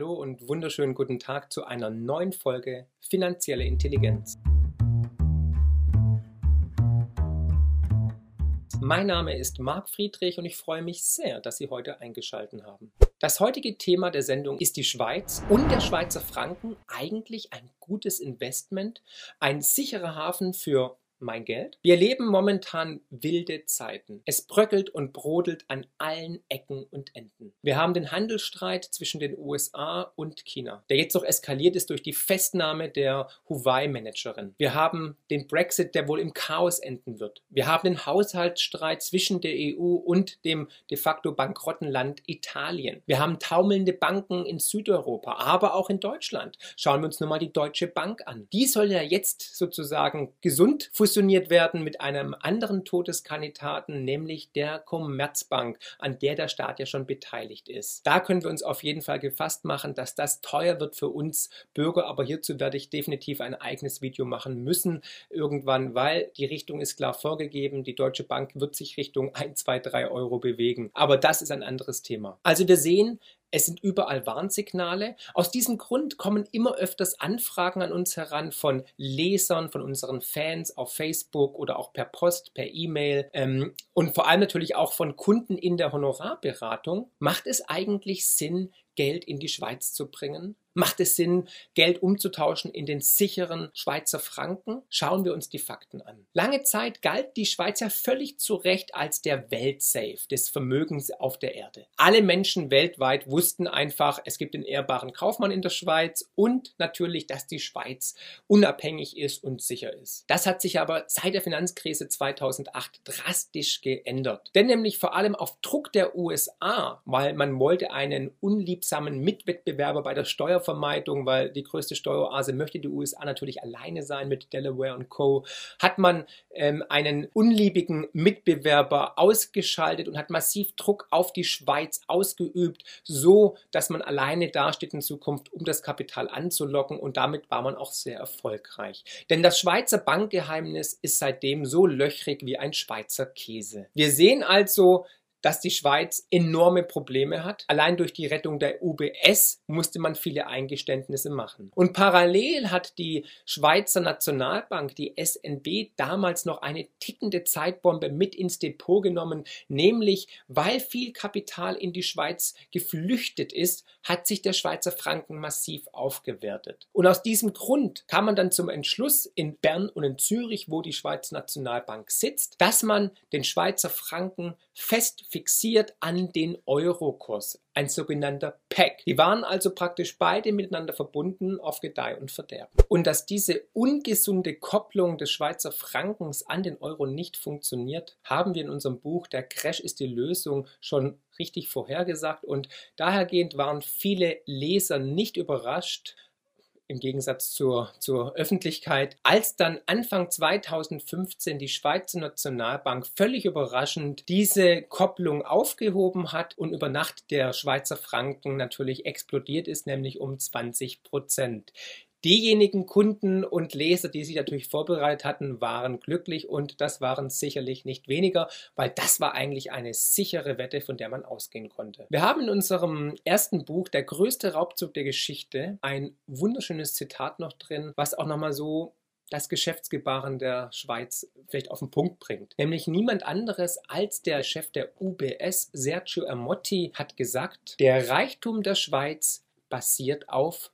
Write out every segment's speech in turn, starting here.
Hallo und wunderschönen guten Tag zu einer neuen Folge Finanzielle Intelligenz. Mein Name ist Marc Friedrich und ich freue mich sehr, dass Sie heute eingeschaltet haben. Das heutige Thema der Sendung ist die Schweiz und der Schweizer Franken eigentlich ein gutes Investment, ein sicherer Hafen für mein Geld. Wir erleben momentan wilde Zeiten. Es bröckelt und brodelt an allen Ecken und Enden. Wir haben den Handelsstreit zwischen den USA und China, der jetzt noch eskaliert ist durch die Festnahme der Huawei-Managerin. Wir haben den Brexit, der wohl im Chaos enden wird. Wir haben den Haushaltsstreit zwischen der EU und dem de facto bankrotten Land Italien. Wir haben taumelnde Banken in Südeuropa, aber auch in Deutschland. Schauen wir uns nur mal die Deutsche Bank an. Die soll ja jetzt sozusagen gesund fusionieren fusioniert werden mit einem anderen Todeskandidaten, nämlich der Commerzbank, an der der Staat ja schon beteiligt ist. Da können wir uns auf jeden Fall gefasst machen, dass das teuer wird für uns Bürger, aber hierzu werde ich definitiv ein eigenes Video machen müssen irgendwann, weil die Richtung ist klar vorgegeben. Die Deutsche Bank wird sich Richtung 1, 2, 3 Euro bewegen. Aber das ist ein anderes Thema. Also wir sehen, es sind überall Warnsignale. Aus diesem Grund kommen immer öfters Anfragen an uns heran von Lesern, von unseren Fans auf Facebook oder auch per Post, per E-Mail ähm, und vor allem natürlich auch von Kunden in der Honorarberatung. Macht es eigentlich Sinn, Geld in die Schweiz zu bringen? Macht es Sinn, Geld umzutauschen in den sicheren Schweizer Franken? Schauen wir uns die Fakten an. Lange Zeit galt die Schweiz ja völlig zu Recht als der Weltsafe des Vermögens auf der Erde. Alle Menschen weltweit wussten einfach, es gibt den ehrbaren Kaufmann in der Schweiz und natürlich, dass die Schweiz unabhängig ist und sicher ist. Das hat sich aber seit der Finanzkrise 2008 drastisch geändert. Denn nämlich vor allem auf Druck der USA, weil man wollte einen unliebsamen Mitwettbewerber bei der Steuer Steuervermeidung, weil die größte Steueroase möchte die USA natürlich alleine sein mit Delaware und Co., hat man ähm, einen unliebigen Mitbewerber ausgeschaltet und hat massiv Druck auf die Schweiz ausgeübt, so dass man alleine dasteht in Zukunft, um das Kapital anzulocken und damit war man auch sehr erfolgreich. Denn das Schweizer Bankgeheimnis ist seitdem so löchrig wie ein Schweizer Käse. Wir sehen also, dass die Schweiz enorme Probleme hat. Allein durch die Rettung der UBS musste man viele Eingeständnisse machen. Und parallel hat die Schweizer Nationalbank, die SNB, damals noch eine tickende Zeitbombe mit ins Depot genommen, nämlich weil viel Kapital in die Schweiz geflüchtet ist, hat sich der Schweizer Franken massiv aufgewertet. Und aus diesem Grund kam man dann zum Entschluss in Bern und in Zürich, wo die Schweizer Nationalbank sitzt, dass man den Schweizer Franken fest fixiert an den Eurokurs, ein sogenannter PEG. Die waren also praktisch beide miteinander verbunden auf Gedeih und Verderben. Und dass diese ungesunde Kopplung des Schweizer Frankens an den Euro nicht funktioniert, haben wir in unserem Buch Der Crash ist die Lösung schon richtig vorhergesagt und dahergehend waren viele Leser nicht überrascht, im Gegensatz zur, zur Öffentlichkeit. Als dann Anfang 2015 die Schweizer Nationalbank völlig überraschend diese Kopplung aufgehoben hat und über Nacht der Schweizer Franken natürlich explodiert ist, nämlich um 20 Prozent. Diejenigen Kunden und Leser, die sich natürlich vorbereitet hatten, waren glücklich und das waren sicherlich nicht weniger, weil das war eigentlich eine sichere Wette, von der man ausgehen konnte. Wir haben in unserem ersten Buch, Der größte Raubzug der Geschichte, ein wunderschönes Zitat noch drin, was auch nochmal so das Geschäftsgebaren der Schweiz vielleicht auf den Punkt bringt. Nämlich niemand anderes als der Chef der UBS, Sergio Ermotti, hat gesagt, der Reichtum der Schweiz basiert auf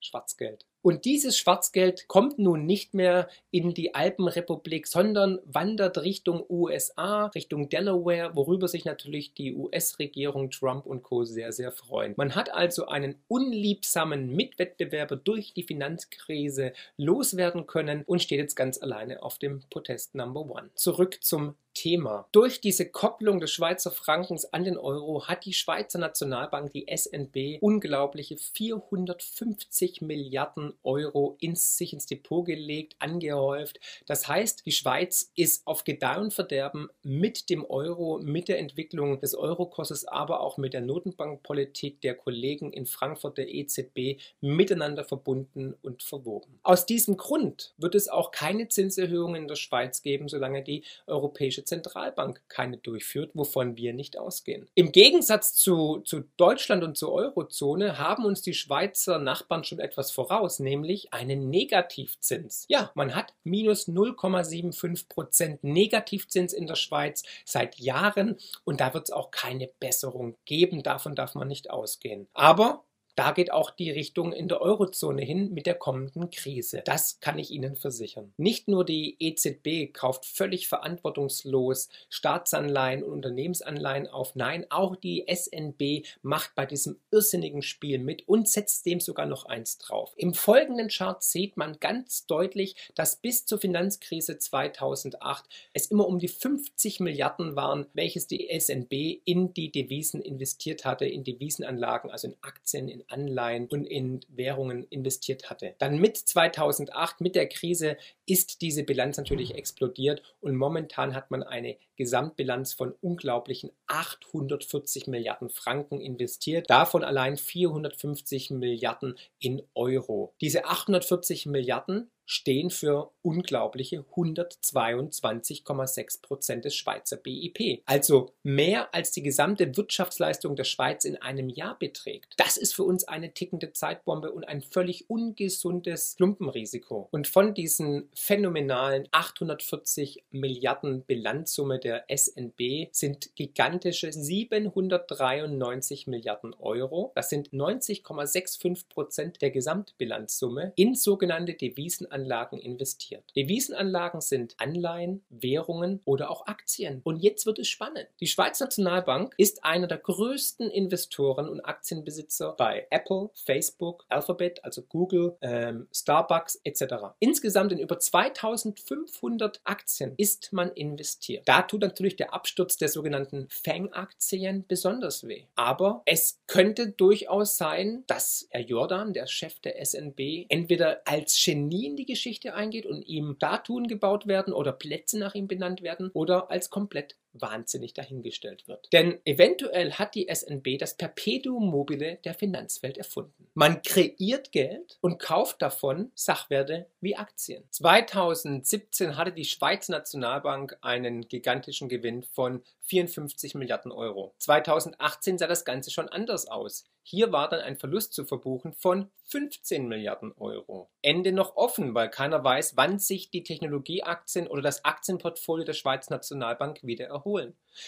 Schwarzgeld. Und dieses Schwarzgeld kommt nun nicht mehr in die Alpenrepublik, sondern wandert Richtung USA, Richtung Delaware, worüber sich natürlich die US-Regierung Trump und Co. sehr, sehr freuen. Man hat also einen unliebsamen Mitwettbewerber durch die Finanzkrise loswerden können und steht jetzt ganz alleine auf dem Protest Number One. Zurück zum Thema. Durch diese Kopplung des Schweizer Frankens an den Euro hat die Schweizer Nationalbank, die SNB, unglaubliche 450 Milliarden Euro ins, sich ins Depot gelegt, angehäuft. Das heißt, die Schweiz ist auf Gedeih und Verderben mit dem Euro, mit der Entwicklung des Eurokurses, aber auch mit der Notenbankpolitik der Kollegen in Frankfurt der EZB miteinander verbunden und verwoben. Aus diesem Grund wird es auch keine Zinserhöhungen in der Schweiz geben, solange die Europäische Zentralbank keine durchführt, wovon wir nicht ausgehen. Im Gegensatz zu, zu Deutschland und zur Eurozone haben uns die Schweizer Nachbarn schon etwas voraus, nämlich einen Negativzins. Ja, man hat minus 0,75 Prozent Negativzins in der Schweiz seit Jahren und da wird es auch keine Besserung geben. Davon darf man nicht ausgehen. Aber da geht auch die Richtung in der Eurozone hin mit der kommenden Krise. Das kann ich Ihnen versichern. Nicht nur die EZB kauft völlig verantwortungslos Staatsanleihen und Unternehmensanleihen auf, nein, auch die SNB macht bei diesem irrsinnigen Spiel mit und setzt dem sogar noch eins drauf. Im folgenden Chart sieht man ganz deutlich, dass bis zur Finanzkrise 2008 es immer um die 50 Milliarden waren, welches die SNB in die Devisen investiert hatte, in Devisenanlagen, also in Aktien, in Anleihen und in Währungen investiert hatte. Dann mit 2008, mit der Krise, ist diese Bilanz natürlich explodiert und momentan hat man eine Gesamtbilanz von unglaublichen 840 Milliarden Franken investiert, davon allein 450 Milliarden in Euro. Diese 840 Milliarden stehen für unglaubliche 122,6 Prozent des Schweizer BIP. Also mehr als die gesamte Wirtschaftsleistung der Schweiz in einem Jahr beträgt. Das ist für uns eine tickende Zeitbombe und ein völlig ungesundes Klumpenrisiko. Und von diesen phänomenalen 840 Milliarden Bilanzsumme der SNB sind gigantische 793 Milliarden Euro. Das sind 90,65 Prozent der Gesamtbilanzsumme in sogenannte Devisenanlagen Devisenanlagen investiert. Devisenanlagen sind Anleihen, Währungen oder auch Aktien. Und jetzt wird es spannend. Die Schweizer Nationalbank ist einer der größten Investoren und Aktienbesitzer bei Apple, Facebook, Alphabet, also Google, ähm, Starbucks etc. Insgesamt in über 2500 Aktien ist man investiert. Da tut natürlich der Absturz der sogenannten FANG-Aktien besonders weh. Aber es könnte durchaus sein, dass Herr Jordan, der Chef der SNB, entweder als Genie in die Geschichte eingeht und ihm Statuen gebaut werden oder Plätze nach ihm benannt werden oder als komplett wahnsinnig dahingestellt wird. Denn eventuell hat die SNB das Perpetuum mobile der Finanzwelt erfunden. Man kreiert Geld und kauft davon Sachwerte wie Aktien. 2017 hatte die Schweizer Nationalbank einen gigantischen Gewinn von 54 Milliarden Euro. 2018 sah das Ganze schon anders aus. Hier war dann ein Verlust zu verbuchen von 15 Milliarden Euro. Ende noch offen, weil keiner weiß, wann sich die Technologieaktien oder das Aktienportfolio der Schweizer Nationalbank wieder erholen.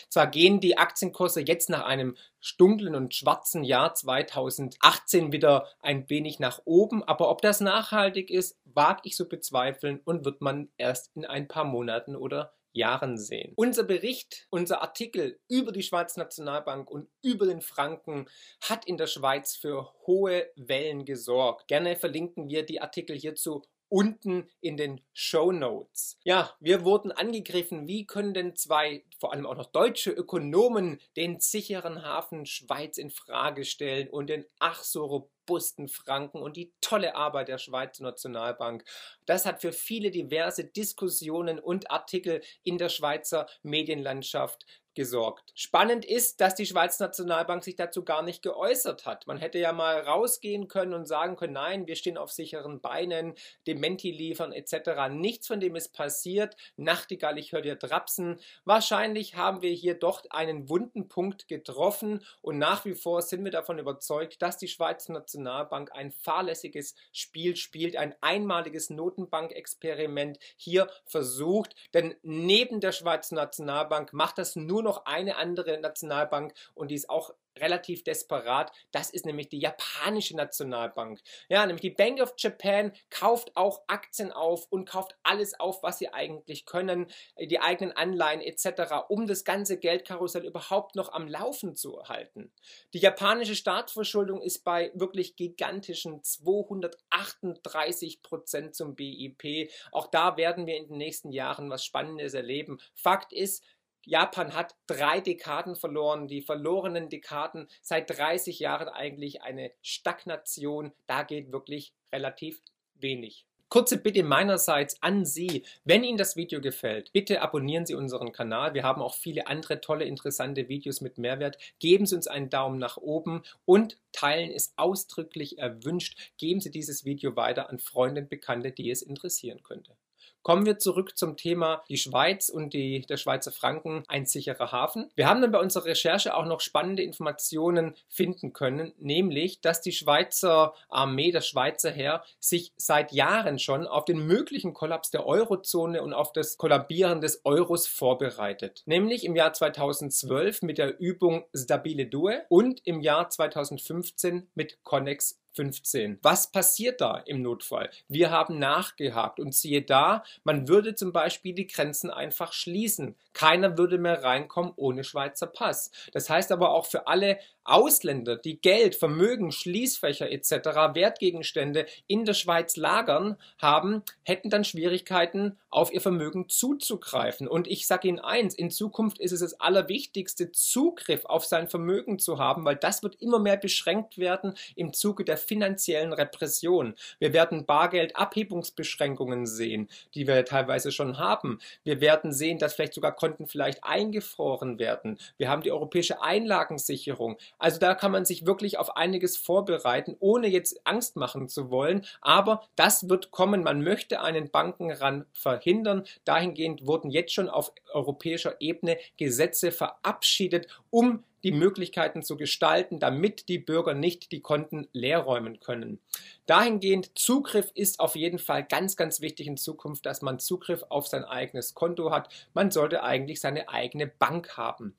Zwar gehen die Aktienkurse jetzt nach einem dunklen und schwarzen Jahr 2018 wieder ein wenig nach oben, aber ob das nachhaltig ist, wage ich zu bezweifeln und wird man erst in ein paar Monaten oder Jahren sehen. Unser Bericht, unser Artikel über die Schweizer Nationalbank und über den Franken hat in der Schweiz für hohe Wellen gesorgt. Gerne verlinken wir die Artikel hierzu unten in den Show Notes. Ja, wir wurden angegriffen. Wie können denn zwei, vor allem auch noch deutsche Ökonomen, den sicheren Hafen Schweiz in Frage stellen und den ach so robusten Franken und die tolle Arbeit der Schweizer Nationalbank? Das hat für viele diverse Diskussionen und Artikel in der Schweizer Medienlandschaft gesorgt. Spannend ist, dass die Schweizer Nationalbank sich dazu gar nicht geäußert hat. Man hätte ja mal rausgehen können und sagen können, nein, wir stehen auf sicheren Beinen, Dementi liefern etc. Nichts von dem ist passiert. Nachtigall, ich höre dir trapsen. Wahrscheinlich haben wir hier doch einen wunden Punkt getroffen und nach wie vor sind wir davon überzeugt, dass die Schweizer Nationalbank ein fahrlässiges Spiel spielt, ein einmaliges Notenbankexperiment hier versucht, denn neben der Schweizer Nationalbank macht das nur noch eine andere Nationalbank und die ist auch relativ desperat. Das ist nämlich die japanische Nationalbank. Ja, nämlich die Bank of Japan kauft auch Aktien auf und kauft alles auf, was sie eigentlich können, die eigenen Anleihen etc., um das ganze Geldkarussell überhaupt noch am Laufen zu halten. Die japanische Staatsverschuldung ist bei wirklich gigantischen 238 Prozent zum BIP. Auch da werden wir in den nächsten Jahren was Spannendes erleben. Fakt ist, Japan hat drei Dekaden verloren, die verlorenen Dekaden seit 30 Jahren eigentlich eine Stagnation. Da geht wirklich relativ wenig. Kurze Bitte meinerseits an Sie, wenn Ihnen das Video gefällt, bitte abonnieren Sie unseren Kanal. Wir haben auch viele andere tolle, interessante Videos mit Mehrwert. Geben Sie uns einen Daumen nach oben und teilen ist ausdrücklich erwünscht. Geben Sie dieses Video weiter an Freunde und Bekannte, die es interessieren könnte. Kommen wir zurück zum Thema die Schweiz und die, der Schweizer Franken, ein sicherer Hafen. Wir haben dann bei unserer Recherche auch noch spannende Informationen finden können, nämlich, dass die Schweizer Armee, das Schweizer Heer, sich seit Jahren schon auf den möglichen Kollaps der Eurozone und auf das Kollabieren des Euros vorbereitet. Nämlich im Jahr 2012 mit der Übung Stabile Due und im Jahr 2015 mit Connex 15. Was passiert da im Notfall? Wir haben nachgehakt und siehe da, man würde zum Beispiel die Grenzen einfach schließen. Keiner würde mehr reinkommen ohne Schweizer Pass. Das heißt aber auch für alle Ausländer, die Geld, Vermögen, Schließfächer etc., Wertgegenstände in der Schweiz lagern haben, hätten dann Schwierigkeiten, auf ihr Vermögen zuzugreifen. Und ich sage Ihnen eins, in Zukunft ist es das Allerwichtigste, Zugriff auf sein Vermögen zu haben, weil das wird immer mehr beschränkt werden im Zuge der finanziellen Repression. Wir werden Bargeldabhebungsbeschränkungen sehen, die wir teilweise schon haben. Wir werden sehen, dass vielleicht sogar Konten vielleicht eingefroren werden. Wir haben die europäische Einlagensicherung. Also da kann man sich wirklich auf einiges vorbereiten, ohne jetzt Angst machen zu wollen. Aber das wird kommen. Man möchte einen Bankenran verhindern. Dahingehend wurden jetzt schon auf europäischer Ebene Gesetze verabschiedet, um die Möglichkeiten zu gestalten, damit die Bürger nicht die Konten leerräumen können. Dahingehend Zugriff ist auf jeden Fall ganz, ganz wichtig in Zukunft, dass man Zugriff auf sein eigenes Konto hat. Man sollte eigentlich seine eigene Bank haben.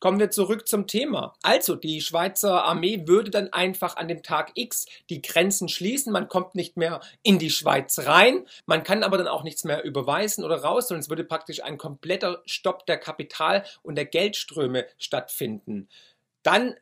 Kommen wir zurück zum Thema. Also, die Schweizer Armee würde dann einfach an dem Tag X die Grenzen schließen. Man kommt nicht mehr in die Schweiz rein. Man kann aber dann auch nichts mehr überweisen oder raus, sondern es würde praktisch ein kompletter Stopp der Kapital- und der Geldströme stattfinden. Dann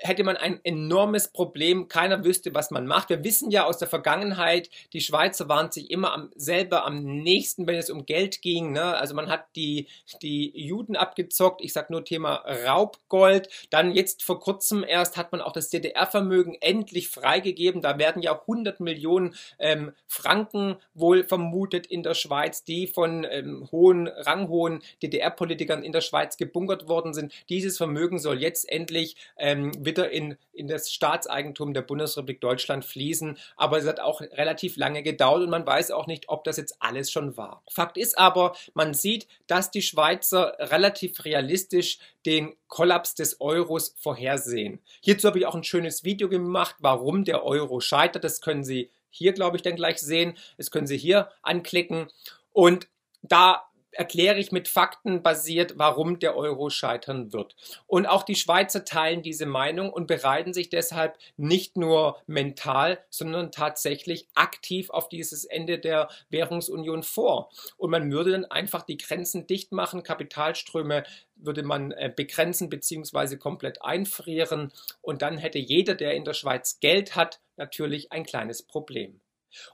hätte man ein enormes Problem. Keiner wüsste, was man macht. Wir wissen ja aus der Vergangenheit, die Schweizer waren sich immer am, selber am nächsten, wenn es um Geld ging. Ne? Also man hat die, die Juden abgezockt. Ich sage nur Thema Raubgold. Dann jetzt vor kurzem erst hat man auch das DDR-Vermögen endlich freigegeben. Da werden ja 100 Millionen ähm, Franken wohl vermutet in der Schweiz, die von ähm, hohen, ranghohen DDR-Politikern in der Schweiz gebunkert worden sind. Dieses Vermögen soll jetzt endlich ähm, wieder in, in das Staatseigentum der Bundesrepublik Deutschland fließen. Aber es hat auch relativ lange gedauert und man weiß auch nicht, ob das jetzt alles schon war. Fakt ist aber, man sieht, dass die Schweizer relativ realistisch den Kollaps des Euros vorhersehen. Hierzu habe ich auch ein schönes Video gemacht, warum der Euro scheitert. Das können Sie hier, glaube ich, dann gleich sehen. Das können Sie hier anklicken. Und da erkläre ich mit Fakten basiert, warum der Euro scheitern wird. Und auch die Schweizer teilen diese Meinung und bereiten sich deshalb nicht nur mental, sondern tatsächlich aktiv auf dieses Ende der Währungsunion vor. Und man würde dann einfach die Grenzen dicht machen, Kapitalströme würde man äh, begrenzen bzw. komplett einfrieren und dann hätte jeder, der in der Schweiz Geld hat, natürlich ein kleines Problem.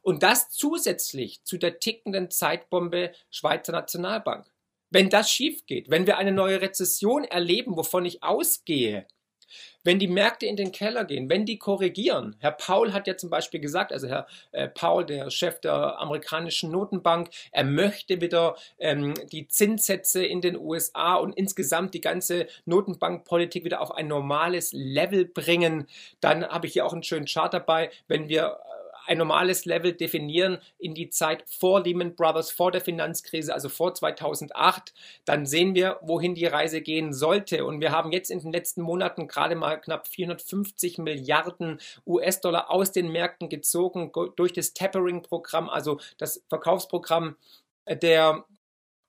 Und das zusätzlich zu der tickenden Zeitbombe Schweizer Nationalbank. Wenn das schief geht, wenn wir eine neue Rezession erleben, wovon ich ausgehe, wenn die Märkte in den Keller gehen, wenn die korrigieren, Herr Paul hat ja zum Beispiel gesagt, also Herr äh, Paul, der Chef der amerikanischen Notenbank, er möchte wieder ähm, die Zinssätze in den USA und insgesamt die ganze Notenbankpolitik wieder auf ein normales Level bringen, dann habe ich hier auch einen schönen Chart dabei, wenn wir ein normales Level definieren in die Zeit vor Lehman Brothers, vor der Finanzkrise, also vor 2008, dann sehen wir, wohin die Reise gehen sollte. Und wir haben jetzt in den letzten Monaten gerade mal knapp 450 Milliarden US-Dollar aus den Märkten gezogen durch das Tapering-Programm, also das Verkaufsprogramm der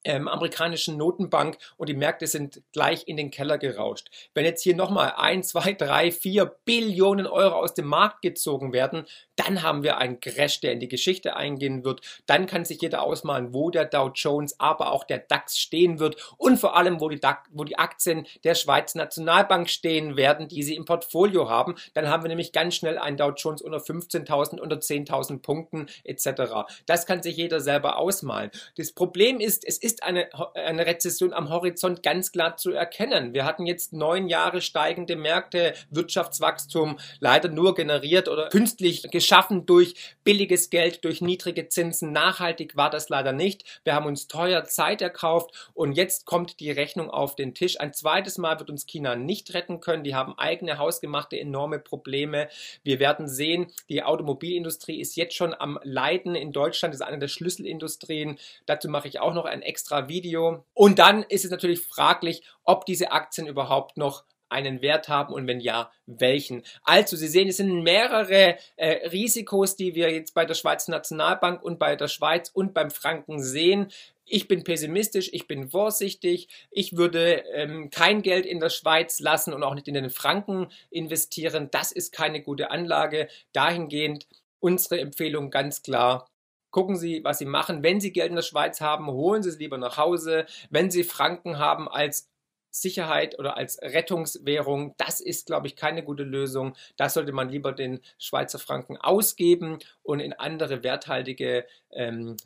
ähm, amerikanischen Notenbank und die Märkte sind gleich in den Keller gerauscht. Wenn jetzt hier nochmal ein, zwei, drei, vier Billionen Euro aus dem Markt gezogen werden, dann haben wir einen Crash, der in die Geschichte eingehen wird. Dann kann sich jeder ausmalen, wo der Dow Jones, aber auch der DAX stehen wird und vor allem, wo die, DAX, wo die Aktien der Schweizer Nationalbank stehen werden, die sie im Portfolio haben. Dann haben wir nämlich ganz schnell einen Dow Jones unter 15.000, unter 10.000 Punkten etc. Das kann sich jeder selber ausmalen. Das Problem ist, es ist ist eine, eine Rezession am Horizont ganz klar zu erkennen. Wir hatten jetzt neun Jahre steigende Märkte, Wirtschaftswachstum leider nur generiert oder künstlich geschaffen durch billiges Geld, durch niedrige Zinsen. Nachhaltig war das leider nicht. Wir haben uns teuer Zeit erkauft und jetzt kommt die Rechnung auf den Tisch. Ein zweites Mal wird uns China nicht retten können. Die haben eigene hausgemachte enorme Probleme. Wir werden sehen, die Automobilindustrie ist jetzt schon am Leiden in Deutschland. Ist eine der Schlüsselindustrien. Dazu mache ich auch noch ein extra Video. Und dann ist es natürlich fraglich, ob diese Aktien überhaupt noch einen Wert haben und wenn ja, welchen. Also, Sie sehen, es sind mehrere äh, Risikos, die wir jetzt bei der Schweizer Nationalbank und bei der Schweiz und beim Franken sehen. Ich bin pessimistisch, ich bin vorsichtig, ich würde ähm, kein Geld in der Schweiz lassen und auch nicht in den Franken investieren. Das ist keine gute Anlage. Dahingehend unsere Empfehlung ganz klar. Gucken Sie, was Sie machen. Wenn Sie Geld in der Schweiz haben, holen Sie es lieber nach Hause. Wenn Sie Franken haben als Sicherheit oder als Rettungswährung, das ist, glaube ich, keine gute Lösung. Da sollte man lieber den Schweizer Franken ausgeben und in andere werthaltige ähm,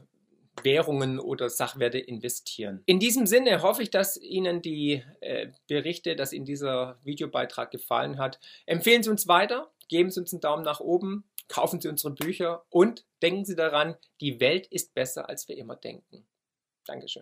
Währungen oder Sachwerte investieren. In diesem Sinne hoffe ich, dass Ihnen die äh, Berichte, dass Ihnen dieser Videobeitrag gefallen hat. Empfehlen Sie uns weiter, geben Sie uns einen Daumen nach oben, kaufen Sie unsere Bücher und denken Sie daran, die Welt ist besser, als wir immer denken. Dankeschön.